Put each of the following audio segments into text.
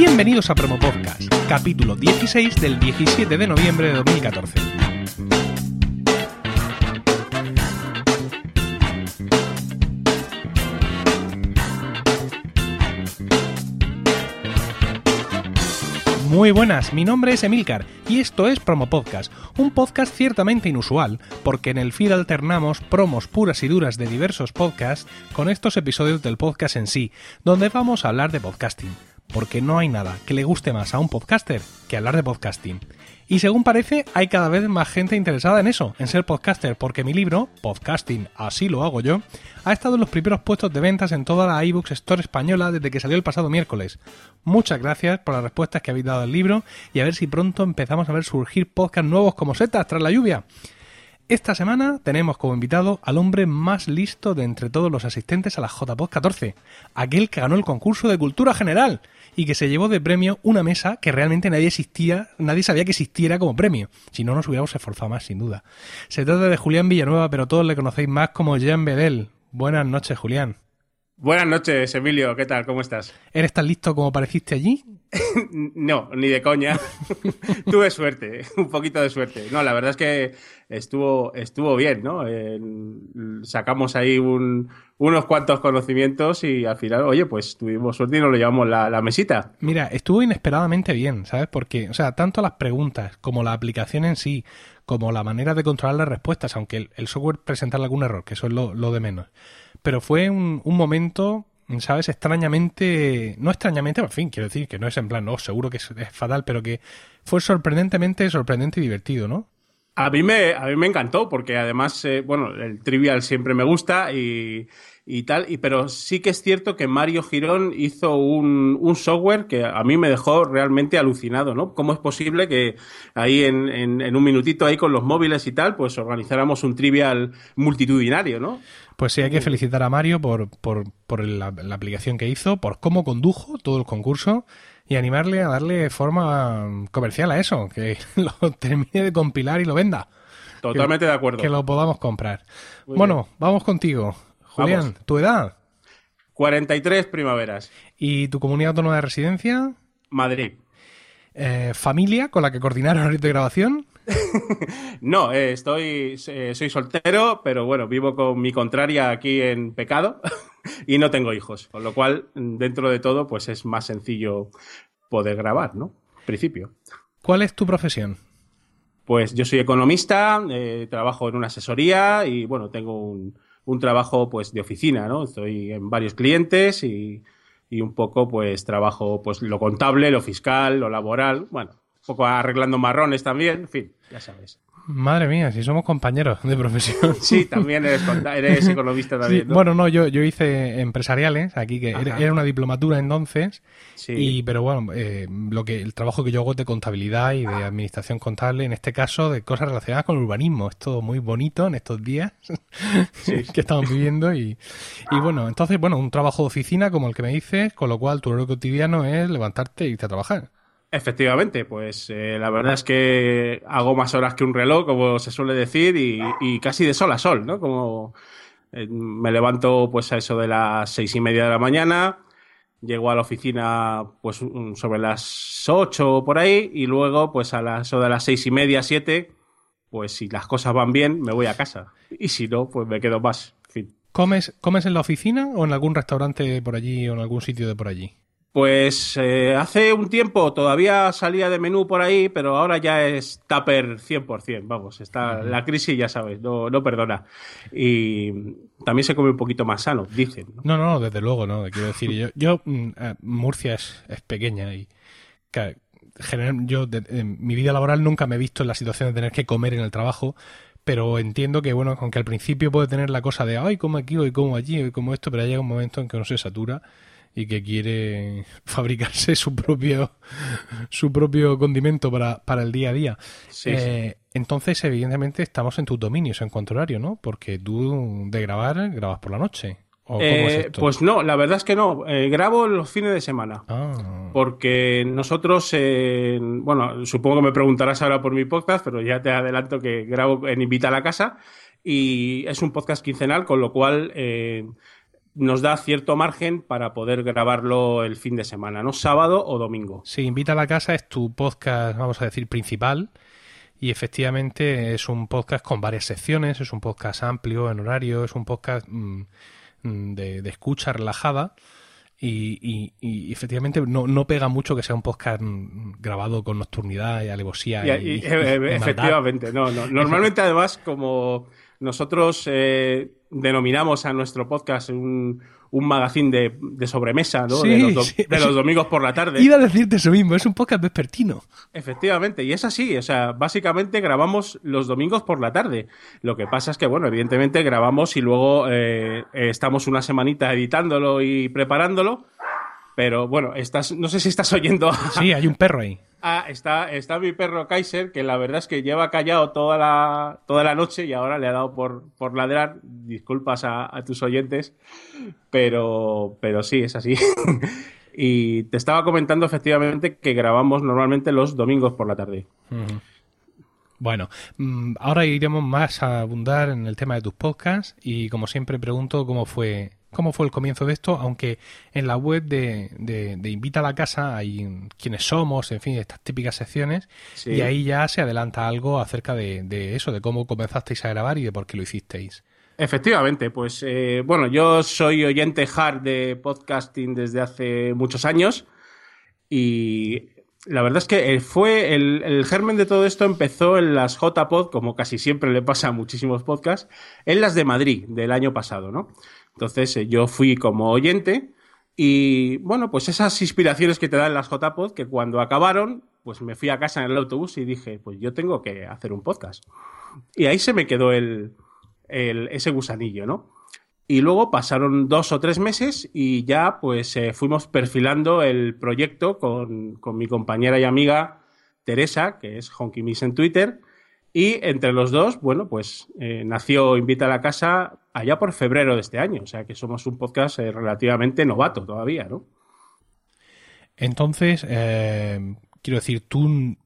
Bienvenidos a Promo Podcast, capítulo 16 del 17 de noviembre de 2014. Muy buenas, mi nombre es Emilcar y esto es Promo Podcast, un podcast ciertamente inusual, porque en el feed alternamos promos puras y duras de diversos podcasts con estos episodios del podcast en sí, donde vamos a hablar de podcasting, porque no hay nada que le guste más a un podcaster que hablar de podcasting. Y según parece, hay cada vez más gente interesada en eso, en ser podcaster, porque mi libro, Podcasting, así lo hago yo, ha estado en los primeros puestos de ventas en toda la iBooks Store española desde que salió el pasado miércoles. Muchas gracias por las respuestas que habéis dado al libro y a ver si pronto empezamos a ver surgir podcasts nuevos como setas tras la lluvia. Esta semana tenemos como invitado al hombre más listo de entre todos los asistentes a la JPod 14, aquel que ganó el concurso de cultura general y que se llevó de premio una mesa que realmente nadie existía, nadie sabía que existiera como premio. Si no, nos hubiéramos esforzado más, sin duda. Se trata de Julián Villanueva, pero todos le conocéis más como Jean Bedel. Buenas noches, Julián. Buenas noches, Emilio. ¿Qué tal? ¿Cómo estás? ¿Eres tan listo como pareciste allí? no, ni de coña. Tuve suerte, un poquito de suerte. No, la verdad es que estuvo, estuvo bien, ¿no? sacamos ahí unos cuantos conocimientos y al final, oye, pues tuvimos suerte y nos lo llevamos la, mesita. Mira, estuvo inesperadamente bien, ¿sabes? Porque, o sea, tanto las preguntas como la aplicación en sí, como la manera de controlar las respuestas, aunque el, software presentara algún error, que eso es lo, de menos. Pero fue un, un momento ¿sabes? Extrañamente, no extrañamente, en fin, quiero decir que no es en plan, no, seguro que es, fatal, pero que fue sorprendentemente sorprendente y divertido, ¿no? A mí me, a mí me encantó, porque además, eh, bueno, el trivial siempre me gusta y, y tal, y, pero sí que es cierto que Mario Girón hizo un, un, software que a mí me dejó realmente alucinado, ¿no? ¿Cómo es posible que ahí en, en, un minutito ahí con los móviles y tal, pues organizáramos un trivial multitudinario, ¿no? Pues sí, hay que felicitar a Mario por, por, por la, la, aplicación que hizo, por cómo condujo todo el concurso y animarle a darle forma comercial a eso, que lo termine de compilar y lo venda. Totalmente de acuerdo. Que lo podamos comprar. Muy bueno, bien. vamos contigo. Julián, vamos. ¿tu edad? 43 primaveras. ¿Y tu comunidad autónoma de residencia? Madrid. Eh, ¿Familia con la que coordinaron el de grabación? no, eh, estoy, eh, soy soltero, pero bueno, vivo con mi contraria aquí en pecado y no tengo hijos, con lo cual, dentro de todo, pues es más sencillo poder grabar, ¿no? Principio. ¿Cuál es tu profesión? Pues yo soy economista, eh, trabajo en una asesoría y bueno, tengo un, un, trabajo pues de oficina, ¿no? Estoy en varios clientes y, y un poco pues trabajo pues lo contable, lo fiscal, lo laboral, bueno, poco arreglando marrones también, en fin, ya sabes. Madre mía, si somos compañeros de profesión. Sí, también eres, eres economista también. Sí, ¿no? Bueno, no, yo, yo hice empresariales aquí, que Ajá. era una diplomatura entonces, sí. y pero bueno, eh, lo que el trabajo que yo hago es de contabilidad y de administración contable, en este caso de cosas relacionadas con el urbanismo. Es todo muy bonito en estos días sí. que estamos viviendo y, y bueno, entonces, bueno, un trabajo de oficina como el que me dices, con lo cual tu horario cotidiano es levantarte e irte a trabajar. Efectivamente, pues eh, la verdad es que hago más horas que un reloj, como se suele decir, y, casi de sol a sol, ¿no? Como eh, me levanto pues a eso de las seis y media de la mañana, llego a la oficina pues sobre las ocho por ahí, y luego pues a las, de las seis y media, siete, pues si las cosas van bien, me voy a casa. Y si no, pues me quedo más. ¿Comes, ¿Comes en la oficina o en algún restaurante por allí o en algún sitio de por allí? Pues eh, hace un tiempo todavía salía de menú por ahí, pero ahora ya es tupper 100%, vamos, está la crisis, ya sabes, no, no, perdona. Y también se come un poquito más sano, dicen. No, no, no desde luego, no, quiero decir, yo, yo eh, Murcia es, es, pequeña y general, yo de, en mi vida laboral nunca me he visto en la situación de tener que comer en el trabajo, pero entiendo que, bueno, aunque al principio puede tener la cosa de, ay, como aquí, hoy como allí, hoy como esto, pero llega un momento en que uno se satura y que quiere fabricarse su propio su propio condimento para, para el día a día. Sí, eh, sí. Entonces, evidentemente, estamos en tus dominios en cuanto horario, ¿no? Porque tú de grabar, grabas por la noche. ¿O eh, cómo es esto? Pues no, la verdad es que no. Eh, grabo los fines de semana. Ah. Porque nosotros, eh, bueno, supongo que me preguntarás ahora por mi podcast, pero ya te adelanto que grabo en Invita a la Casa y es un podcast quincenal, con lo cual eh, nos da cierto margen para poder grabarlo el fin de semana, ¿no? Sábado o domingo. Sí, Invita a la Casa es tu podcast, vamos a decir, principal. Y efectivamente es un podcast con varias secciones, es un podcast amplio en horario, es un podcast mm, mm, de, escucha relajada. Y, efectivamente no, pega mucho que sea un podcast mm, grabado con nocturnidad y alevosía. Y, efectivamente, no, no. Normalmente, además, como nosotros eh, denominamos a nuestro podcast un, un magazine de, de sobremesa, ¿no? de, los domingos por la tarde. Iba a decirte eso mismo, es un podcast vespertino. Efectivamente, y es así, o sea, básicamente grabamos los domingos por la tarde. Lo que pasa es que, bueno, evidentemente grabamos y luego eh, estamos una semanita editándolo y preparándolo, pero bueno, estás, no sé si estás oyendo. Sí, hay un perro ahí. Ah, está, está mi perro Kaiser, que la verdad es que lleva callado toda la, toda la noche y ahora le ha dado por, por ladrar. Disculpas a, tus oyentes, pero, pero sí, es así. y te estaba comentando efectivamente que grabamos normalmente los domingos por la tarde. Bueno, mm, ahora iremos más a abundar en el tema de tus podcasts y como siempre pregunto cómo fue cómo fue el comienzo de esto, aunque en la web de, de, Invita a la Casa hay quiénes somos, en fin, estas típicas secciones, y ahí ya se adelanta algo acerca de, eso, de cómo comenzasteis a grabar y de por qué lo hicisteis. Efectivamente, pues eh, bueno, yo soy oyente hard de podcasting desde hace muchos años y la verdad es que fue el, el, germen de todo esto empezó en las JPod, como casi siempre le pasa a muchísimos podcasts, en las de Madrid del año pasado, ¿no? Entonces eh, yo fui como oyente y bueno, pues esas inspiraciones que te dan las JPod, que cuando acabaron, pues me fui a casa en el autobús y dije, pues yo tengo que hacer un podcast. Y ahí se me quedó el, ese gusanillo, ¿no? Y luego pasaron dos o tres meses y ya pues eh, fuimos perfilando el proyecto con, con, mi compañera y amiga Teresa, que es Honky Miss en Twitter, y entre los dos, bueno, pues eh, nació Invita a la Casa allá por febrero de este año. O sea que somos un podcast eh, relativamente novato todavía, ¿no? Entonces, eh, quiero decir, tú,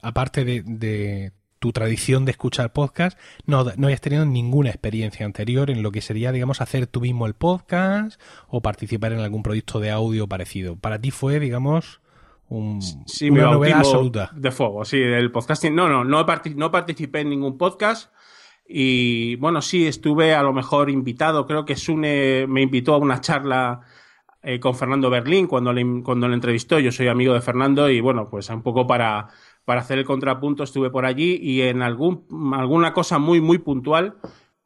aparte de, tu tradición de escuchar podcast, no, no hayas tenido ninguna experiencia anterior en lo que sería, digamos, hacer tú mismo el podcast o participar en algún proyecto de audio parecido. Para ti fue, digamos, un, sí, una absoluta. De fuego, sí, del podcasting. No, no, no, no participé en ningún podcast. Y bueno, sí, estuve a lo mejor invitado, creo que Sune me invitó a una charla eh, con Fernando Berlín cuando le, cuando le entrevistó. Yo soy amigo de Fernando y bueno, pues un poco para, para hacer el contrapunto estuve por allí y en algún, alguna cosa muy, muy puntual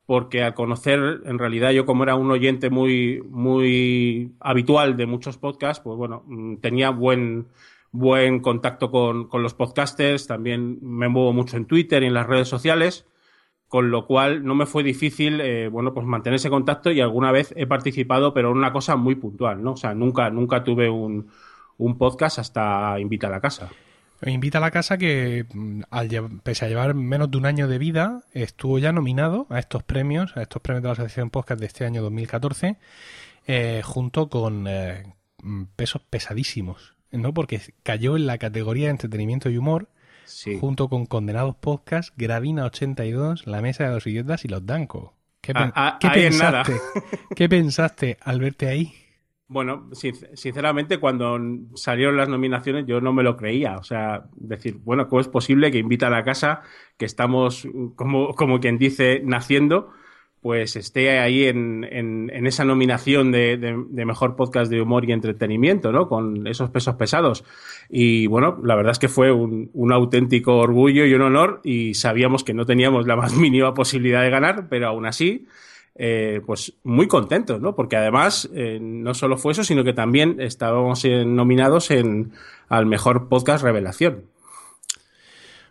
porque al conocer, en realidad yo como era un oyente muy, muy habitual de muchos podcasts, pues bueno, mm, tenía buen, buen contacto con, con los podcasters, también me muevo mucho en Twitter y en las redes sociales, con lo cual no me fue difícil, eh, bueno, pues mantener ese contacto y alguna vez he participado, pero en una cosa muy puntual, ¿no? O sea, nunca, nunca tuve un, un podcast hasta Invita a la Casa. Invita a la casa que, mm, al, pese a llevar menos de un año de vida, estuvo ya nominado a estos premios, a estos premios de la Asociación Podcast de este año 2014, eh, junto con eh, mm, pesos pesadísimos, ¿no? Porque cayó en la categoría de entretenimiento y humor, junto con Condenados Podcast, Gravina 82, La Mesa de los Idiotas y Los Danco. ¿Qué, ah, ah, pensaste? ¿Qué pensaste al verte ahí? Bueno, sinceramente, cuando salieron las nominaciones yo no me lo creía. O sea, decir, bueno, ¿cómo es posible que invita a la casa, que estamos, como, como quien dice, naciendo, pues esté ahí en, en, esa nominación de, de, mejor podcast de humor y entretenimiento, ¿no? Con esos pesos pesados. Y bueno, la verdad es que fue un, un auténtico orgullo y un honor y sabíamos que no teníamos la más mínima posibilidad de ganar, pero aún así eh, pues muy contentos, ¿no? Porque además eh, no solo fue eso, sino que también estábamos nominados en al mejor podcast revelación.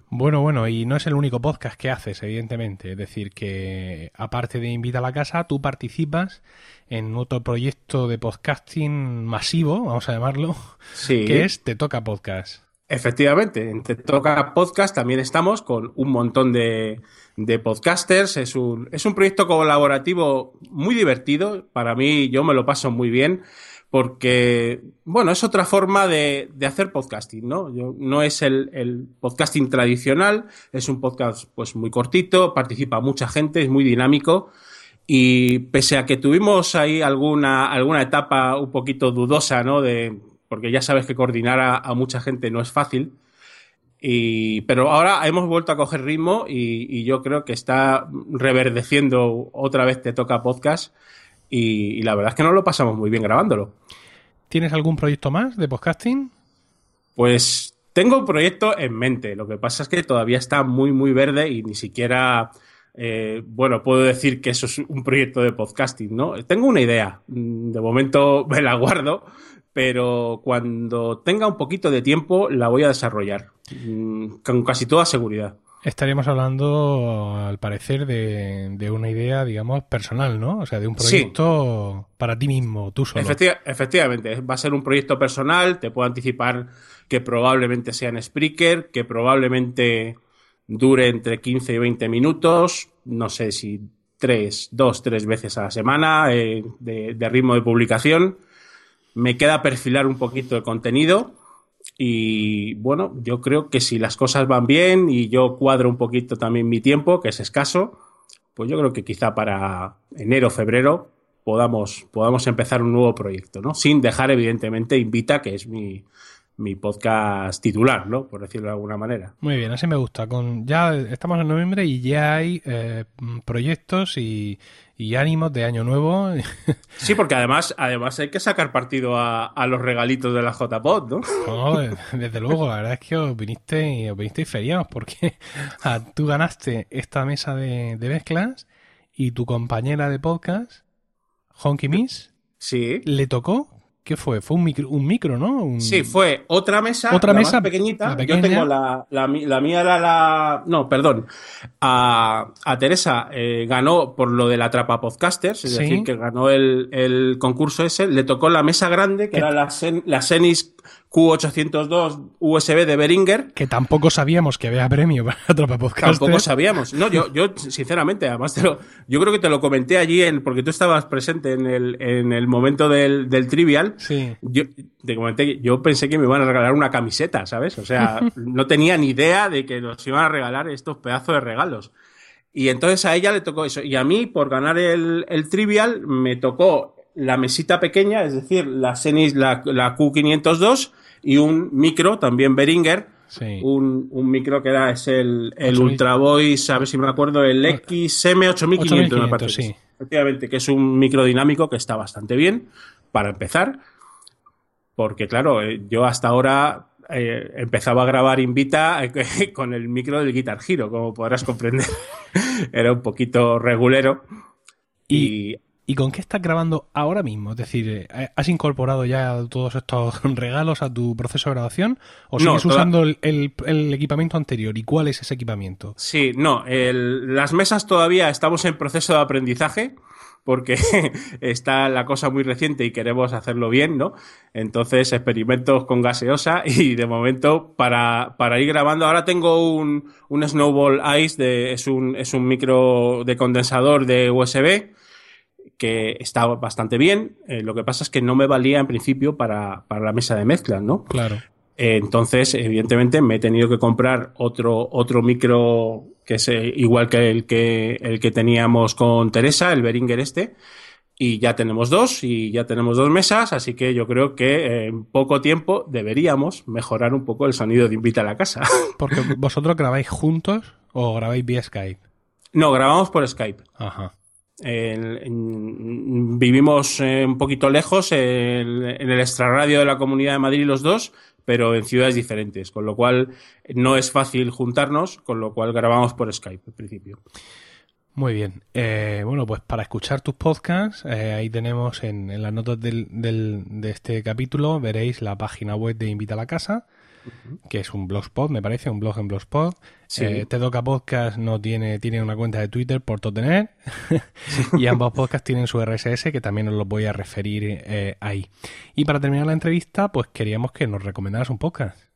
Bueno, bueno, y no es el único podcast que haces, evidentemente. Es decir, que aparte de Invita a la Casa, tú participas en otro proyecto de podcasting masivo, vamos a llamarlo, que es Te Toca Podcast. Efectivamente, en Te Toca Podcast también estamos con un montón de, de podcasters. Es un, es un proyecto colaborativo muy divertido. Para mí, yo me lo paso muy bien porque, bueno, es otra forma de, de hacer podcasting, ¿no? Yo, no es el, el, podcasting tradicional, es un podcast pues muy cortito, participa mucha gente, es muy dinámico Y pese a que tuvimos ahí alguna, alguna etapa un poquito dudosa, ¿no? De, porque ya sabes que coordinar a, a mucha gente no es fácil. Y, pero ahora hemos vuelto a coger ritmo y, y, yo creo que está reverdeciendo otra vez Te Toca Podcast. Y, y, la verdad es que nos lo pasamos muy bien grabándolo. ¿Tienes algún proyecto más de podcasting? Pues tengo un proyecto en mente. Lo que pasa es que todavía está muy, muy verde y ni siquiera eh, bueno, puedo decir que eso es un proyecto de podcasting, ¿no? Tengo una idea, mm, de momento me la guardo, pero cuando tenga un poquito de tiempo la voy a desarrollar, mm, con casi toda seguridad. Estaríamos hablando, al parecer, de, de, una idea, digamos, personal, ¿no? O sea, de un proyecto sí. para ti mismo, tú solo. Efecti efectivamente, va a ser un proyecto personal, te puedo anticipar que probablemente sea en Spreaker, que probablemente dure entre 15 y 20 minutos, no sé si tres, dos, tres veces a la semana eh, de, de, ritmo de publicación. Me queda perfilar un poquito el contenido y bueno, yo creo que si las cosas van bien y yo cuadro un poquito también mi tiempo, que es escaso, pues yo creo que quizá para enero, febrero podamos, podamos empezar un nuevo proyecto, ¿no? Sin dejar evidentemente Invita, que es mi, mi podcast titular, ¿no? Por decirlo de alguna manera. Muy bien, así me gusta. Con ya estamos en noviembre y ya hay eh, proyectos y, y, ánimos de año nuevo. Sí, porque además, además hay que sacar partido a, a los regalitos de la JPod, ¿no? No, desde luego, la verdad es que os viniste os viniste feriados porque tú ganaste esta mesa de, de mezclas y tu compañera de podcast, Honky Miss, sí. le tocó ¿Qué fue? Fue un micro, un micro ¿no? Un... Sí, fue otra mesa. Otra la mesa más pequeñita. Yo tengo la, la, la, mía era la. No, perdón. A, a Teresa eh, ganó por lo de la Trapa Podcasters, es ¿Sí? decir, que ganó el, el, concurso ese. Le tocó la mesa grande, que era la, Sen, la Senis Q802 USB de Beringer. Que tampoco sabíamos que había premio para Trapa Podcasters. Tampoco sabíamos. No, yo, yo sinceramente, además, te lo, yo creo que te lo comenté allí, en, porque tú estabas presente en el, en el momento del, del trivial. Sí. Yo te comenté, yo pensé que me iban a regalar una camiseta, ¿sabes? O sea, no tenía ni idea de que nos iban a regalar estos pedazos de regalos. Y entonces a ella le tocó eso. Y a mí, por ganar el, el trivial, me tocó la mesita pequeña, es decir, la Senis, la, la Q502 y un micro, también Beringer. Sí. Un, un, micro que era es el, el Ultra Voice, a ver si me acuerdo, el XM8500, me parece. Sí. Efectivamente, que es un micro dinámico que está bastante bien para empezar. Porque, claro, eh, yo hasta ahora eh, empezaba a grabar Invita eh, con el micro del Guitar Hero, como podrás comprender. Era un poquito regulero. Y, y, ¿Y, con qué estás grabando ahora mismo? Es decir, ¿has incorporado ya todos estos regalos a tu proceso de grabación? ¿O sigues no, usando el, el, el, equipamiento anterior? ¿Y cuál es ese equipamiento? Sí, no. El, las mesas todavía estamos en proceso de aprendizaje porque está la cosa muy reciente y queremos hacerlo bien, ¿no? Entonces, experimentos con gaseosa y de momento para, para ir grabando, ahora tengo un, un Snowball Ice, de, es, un, es un micro de condensador de USB que está bastante bien, eh, lo que pasa es que no me valía en principio para, para la mesa de mezclas, ¿no? Claro. Eh, entonces, evidentemente, me he tenido que comprar otro, otro micro que es eh, igual que el que, el que teníamos con Teresa, el Beringer este, y ya tenemos dos, y ya tenemos dos mesas, así que yo creo que en poco tiempo deberíamos mejorar un poco el sonido de Invita a la Casa. Porque vosotros grabáis juntos o grabáis vía Skype? No, grabamos por Skype. Ajá. Vivimos eh, un poquito lejos en el extrarradio de la Comunidad de Madrid los dos, pero en ciudades diferentes, con lo cual no es fácil juntarnos, con lo cual grabamos por Skype al principio. Muy bien. Eh, bueno, pues para escuchar tus podcasts, eh, ahí tenemos en, en las notas del, del, de este capítulo, veréis la página web de Invita a la Casa, que es un blogspot, me parece, un blog en blogspot. Sí. Eh, Te Toca Podcast no tiene, tiene una cuenta de Twitter por tener y ambos podcasts tienen su RSS que también os lo voy a referir eh, ahí. Y para terminar la entrevista, pues queríamos que nos recomendaras un podcast.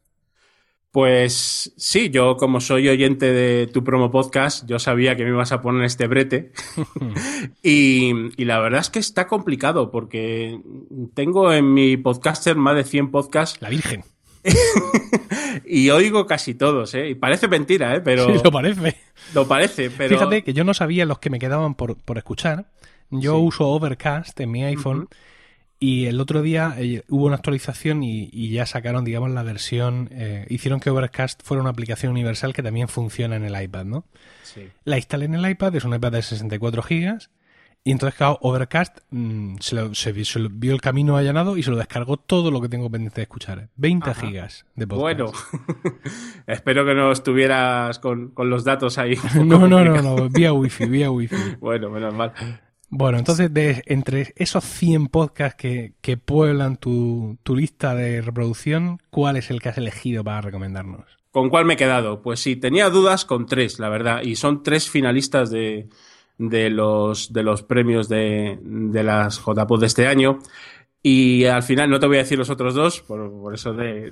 Pues sí, yo como soy oyente de tu promo podcast, yo sabía que me ibas a poner este brete. y, y, la verdad es que está complicado porque tengo en mi podcaster más de 100 podcasts. La Virgen. y oigo casi todos, ¿eh? Y parece mentira, ¿eh? Pero... Sí, lo parece. Lo parece, pero... Fíjate que yo no sabía los que me quedaban por, por escuchar. Yo uso Overcast en mi iPhone. Y el otro día eh, hubo una actualización y, ya sacaron, digamos, la versión. Eh, hicieron que Overcast fuera una aplicación universal que también funciona en el iPad, ¿no? Sí. La instalé en el iPad, es un iPad de 64 GB. Y entonces, claro, Overcast mm, se, lo, se, vio el camino allanado y se lo descargó todo lo que tengo pendiente de escuchar. 20 gigas de podcast. Bueno, espero que no estuvieras con, con los datos ahí. no, no, no, no, vía wifi, vía wifi. bueno, menos mal. Bueno, entonces, de, entre esos 100 podcasts que, que pueblan tu, tu, lista de reproducción, ¿cuál es el que has elegido para recomendarnos? ¿Con cuál me he quedado? Pues sí, tenía dudas con tres, la verdad, y son tres finalistas de, de, los, de los premios de, de las JPod de este año. Y al final no te voy a decir los otros dos, por, por eso de,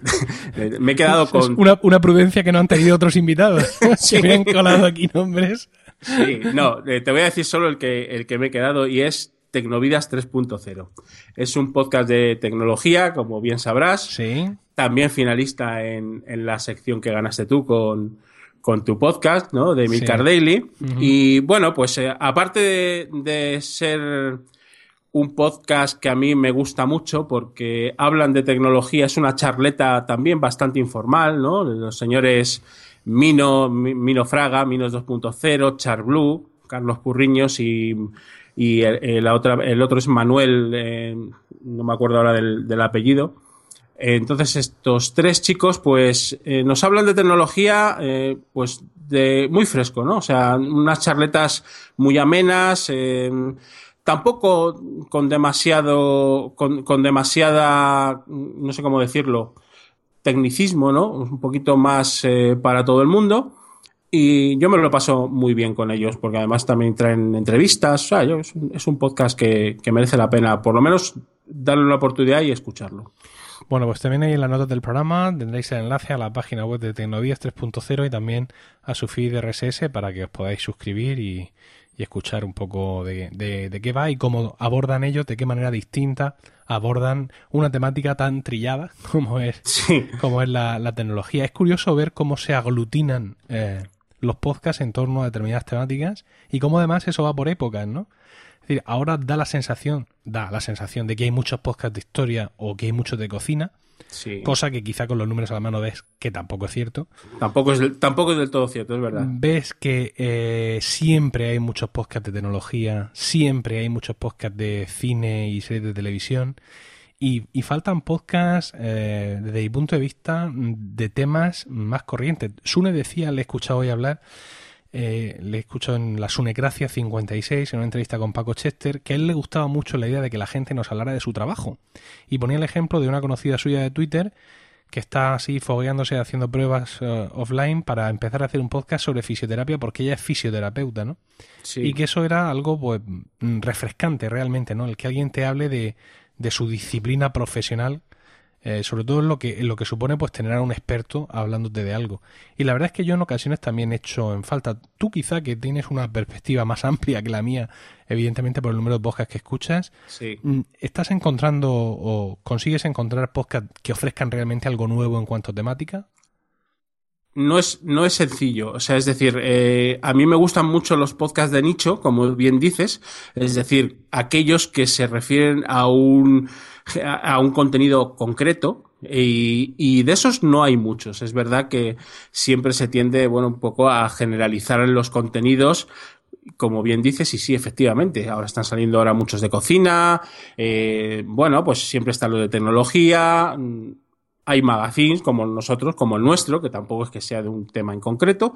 me he quedado con... Una, una, prudencia que no han tenido otros invitados. Se me han colado aquí nombres. Sí, no, eh, te voy a decir solo el que, el que me he quedado y es Tecnovidas 3.0. Es un podcast de tecnología, como bien sabrás. Sí. También finalista en, en la sección que ganaste tú con, con tu podcast, ¿no? De Milcar Daily. Y bueno, pues eh, aparte de, de, ser un podcast que a mí me gusta mucho porque hablan de tecnología, es una charleta también bastante informal, ¿no? Los señores Mino, Mino Fraga, Minos 2.0, Char Blue, Carlos Purriños y, y el, la otra, el otro es Manuel, eh, no me acuerdo ahora del, del apellido. Entonces estos tres chicos pues eh, nos hablan de tecnología eh, pues de muy fresco, ¿no? O sea, unas charletas muy amenas, eh, tampoco con demasiado, con, demasiada, no sé cómo decirlo, tecnicismo, ¿no? Un poquito más para todo el mundo. Y yo me lo paso muy bien con ellos, porque además también traen entrevistas. O sea, yo, es, un, es, un, podcast que, que, merece la pena, por lo menos, darle una oportunidad y escucharlo. Bueno, pues también ahí en las notas del programa tendréis el enlace a la página web de Tecnovías 3.0 y también a su feed RSS para que os podáis suscribir y, y escuchar un poco de, de, de, qué va y cómo abordan ellos, de qué manera distinta abordan una temática tan trillada como es, sí. como es la, la, tecnología. Es curioso ver cómo se aglutinan eh, los podcasts en torno a determinadas temáticas y cómo además eso va por épocas, ¿no? Decir, ahora da la sensación, da la sensación de que hay muchos podcasts de historia o que hay muchos de cocina, Sí. Cosa que quizá con los números a la mano ves que tampoco es cierto. Tampoco es, tampoco es del todo cierto, es verdad. Ves que eh, siempre hay muchos podcasts de tecnología, siempre hay muchos podcasts de cine y series de televisión. Y, y faltan podcasts, eh, desde mi punto de vista, de temas más corrientes. Sune decía, le he escuchado hoy hablar, eh, le he escuchado en la Sunecracia 56, en una entrevista con Paco Chester, que a él le gustaba mucho la idea de que la gente nos hablara de su trabajo. Y ponía el ejemplo de una conocida suya de Twitter que está así fogueándose haciendo pruebas uh, offline para empezar a hacer un podcast sobre fisioterapia porque ella es fisioterapeuta, ¿no? Sí. Y que eso era algo pues refrescante realmente, ¿no? El que alguien te hable de, de su disciplina profesional eh, sobre todo en lo que en lo que supone pues tener a un experto hablándote de algo. Y la verdad es que yo en ocasiones también he hecho en falta. Tú quizá que tienes una perspectiva más amplia que la mía evidentemente por el número de podcasts que escuchas sí. estás encontrando o consigues encontrar podcasts que ofrezcan realmente algo nuevo en cuanto a temática no es, no es sencillo. O sea, es decir, eh, a mí me gustan mucho los podcasts de nicho, como bien dices, es decir, aquellos que se refieren a un, a un contenido concreto. Y, y, de esos no hay muchos. Es verdad que siempre se tiende, bueno, un poco a generalizar en los contenidos como bien dices, y sí, efectivamente, ahora están saliendo ahora muchos de cocina, eh, bueno, pues siempre está lo de tecnología, hay magazines como nosotros, como el nuestro, que tampoco es que sea de un tema en concreto,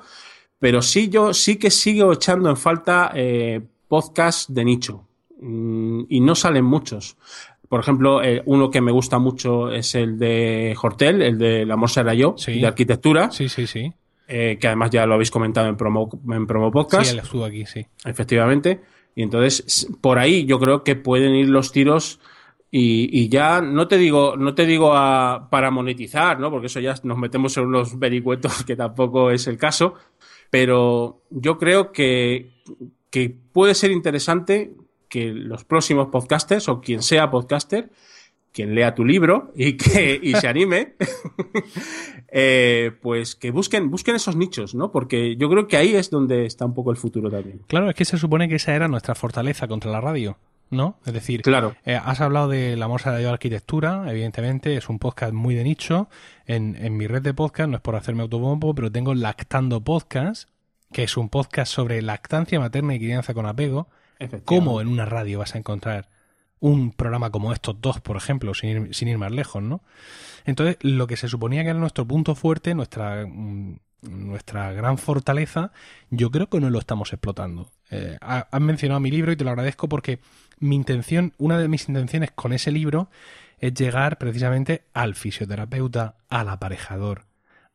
pero sí yo sí que sigo echando en falta eh, podcasts de nicho mm, y no salen muchos. Por ejemplo, eh, uno que me gusta mucho es el de Hortel, el de La Morsa era yo, sí. de arquitectura. Sí, sí, sí. Eh, que además ya lo habéis comentado en promo, en promo podcast. Sí, él estuvo aquí, sí. Efectivamente. Y entonces, por ahí yo creo que pueden ir los tiros y, ya no te digo, no te digo a, para monetizar, ¿no? Porque eso ya nos metemos en unos vericuetos que tampoco es el caso. Pero yo creo que, que puede ser interesante que los próximos podcasters o quien sea podcaster quien lea tu libro y que y se anime, eh, pues que busquen, busquen esos nichos, ¿no? Porque yo creo que ahí es donde está un poco el futuro también. Claro, es que se supone que esa era nuestra fortaleza contra la radio. ¿No? Es decir, claro. Eh, has hablado de La Morsa de la Arquitectura, evidentemente, es un podcast muy de nicho. En, en mi red de podcast, no es por hacerme autobombo, pero tengo Lactando Podcast, que es un podcast sobre lactancia materna y crianza con apego. ¿Cómo en una radio vas a encontrar un programa como estos dos, por ejemplo, sin ir, sin ir más lejos, ¿no? Entonces, lo que se suponía que era nuestro punto fuerte, nuestra, mm, nuestra gran fortaleza, yo creo que no lo estamos explotando. Eh, has mencionado mi libro y te lo agradezco porque mi intención, una de mis intenciones con ese libro es llegar precisamente al fisioterapeuta, al aparejador,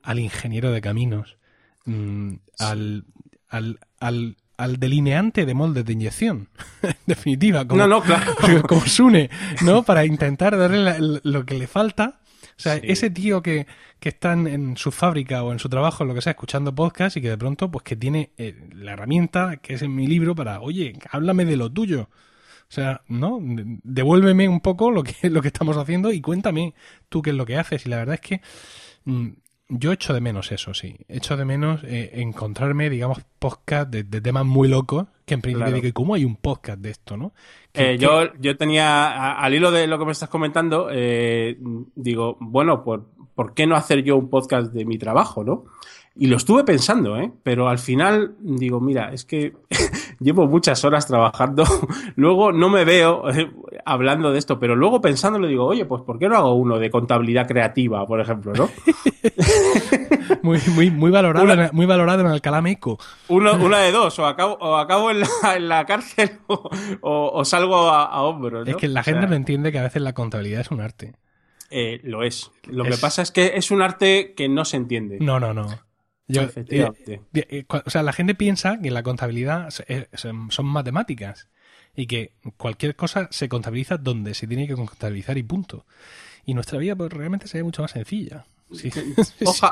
al ingeniero de caminos, mm, al, al, al, al delineante de moldes de inyección, en definitiva, como, no, no, claro. como Sune, ¿no? Para intentar darle lo que le falta. O sea, ese tío que, que está en, su fábrica o en su trabajo, lo que sea, escuchando podcast y que de pronto, pues que tiene eh, la herramienta que es en mi libro para, oye, háblame de lo tuyo. O sea, ¿no? Devuélveme un poco lo que, lo que estamos haciendo y cuéntame tú qué es lo que haces. Y la verdad es que mm, yo echo de menos eso, sí. Echo de menos eh, encontrarme, digamos, podcast de, temas muy locos, que en principio digo, ¿y cómo hay un podcast de esto, no? Eh, yo, yo tenía, al hilo de lo que me estás comentando, eh, digo, bueno, ¿por, ¿por qué no hacer yo un podcast de mi trabajo, no? Y lo estuve pensando, ¿eh? Pero al final digo, mira, es que llevo muchas horas trabajando, luego no me veo eh, hablando de esto, pero luego pensando le digo, oye, pues ¿por qué no hago uno de contabilidad creativa, por ejemplo, no? muy, muy, muy valorado, en, muy valorado en Alcalá Meco. Uno, una de dos, o acabo, o acabo en, la, en la cárcel o, salgo a, a hombros. Es que la gente no entiende que a veces la contabilidad es un arte. Eh, lo es. Lo que pasa es que es un arte que no se entiende. No, no, no. Eh, eh, o sea, la gente piensa que la contabilidad eh, son matemáticas y que cualquier cosa se contabiliza donde se tiene que contabilizar y punto. Y nuestra vida pues, realmente sería mucho más sencilla.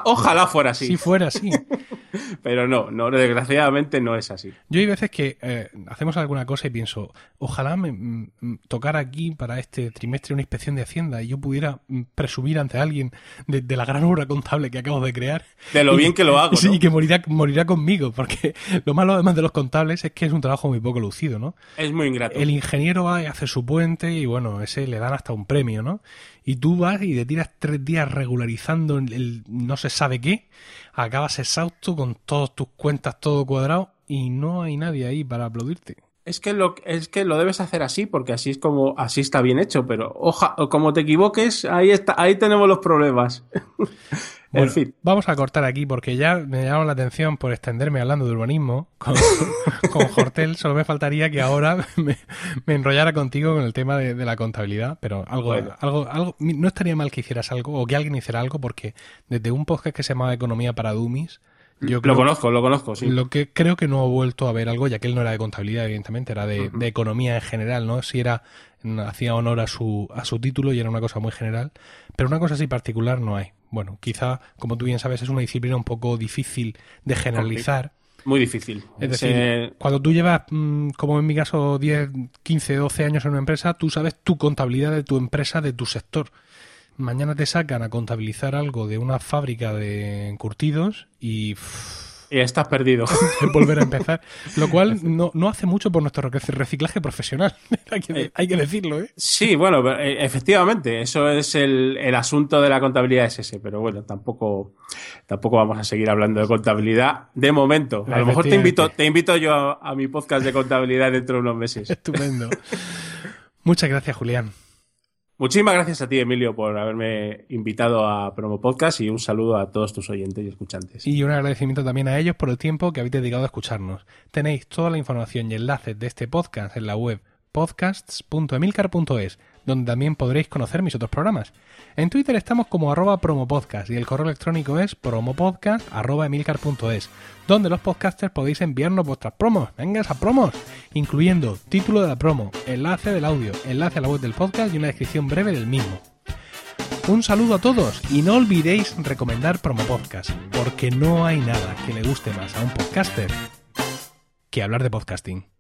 ojalá fuera así. Si fuera así. Pero no, no, desgraciadamente no es así. Yo hay veces que eh, hacemos alguna cosa y pienso, ojalá me mm, tocara aquí para este trimestre una inspección de Hacienda y yo pudiera mm, presumir ante alguien de, la gran obra contable que acabo de crear. De lo bien que lo hago. Sí, y que morirá, morirá conmigo, porque lo malo además de los contables es que es un trabajo muy poco lucido, ¿no? Es muy ingrato. El ingeniero va y hace su puente y bueno, ese le dan hasta un premio, ¿no? Y tú vas y te tiras tres días regularizando el no se sabe qué, acabas exhausto con todas tus cuentas todo cuadrado y no hay nadie ahí para aplaudirte. Es que lo, es que lo debes hacer así, porque así es como, así está bien hecho, pero oja, como te equivoques, ahí está, ahí tenemos los problemas. en fin. Vamos a cortar aquí porque ya me llama la atención por extenderme hablando de urbanismo con, con Hortel. Solo me faltaría que ahora me, enrollara contigo con el tema de, la contabilidad, pero algo, algo, algo, no estaría mal que hicieras algo o que alguien hiciera algo porque desde un podcast que se llamaba Economía para Dummies, yo lo conozco, lo conozco, sí. Lo que creo que no he vuelto a ver algo, ya que él no era de contabilidad, evidentemente, era de, de, economía en general, ¿no? Si era, hacía honor a su, a su título y era una cosa muy general, pero una cosa así particular no hay bueno, quizá, como tú bien sabes, es una disciplina un poco difícil de generalizar. Muy difícil. Es decir, cuando tú llevas, mm, como en mi caso, 10, 15, 12 años en una empresa, tú sabes tu contabilidad de tu empresa, de tu sector. Mañana te sacan a contabilizar algo de una fábrica de encurtidos y... Y estás perdido. volver a empezar. Lo cual no, no hace mucho por nuestro reciclaje profesional. hay, que, eh, hay, que, decirlo, ¿eh? Sí, bueno, eh, efectivamente, eso es el, el, asunto de la contabilidad es ese, pero bueno, tampoco, tampoco vamos a seguir hablando de contabilidad de momento. A lo mejor te invito, te invito yo a, a mi podcast de contabilidad dentro de unos meses. Estupendo. Muchas gracias, Julián. Muchísimas gracias a ti, Emilio, por haberme invitado a Promo Podcast y un saludo a todos tus oyentes y escuchantes. Y un agradecimiento también a ellos por el tiempo que habéis dedicado a escucharnos. Tenéis toda la información y enlaces de este podcast en la web podcasts.emilcar.es, donde también podréis conocer mis otros programas. En Twitter estamos como arroba promopodcast y el correo electrónico es promopodcast.emilcar.es, donde los podcasters podéis enviarnos vuestras promos, venga a promos, incluyendo título de la promo, enlace del audio, enlace a la web del podcast y una descripción breve del mismo. Un saludo a todos y no olvidéis recomendar Promo Podcast, porque no hay nada que le guste más a un podcaster que hablar de podcasting.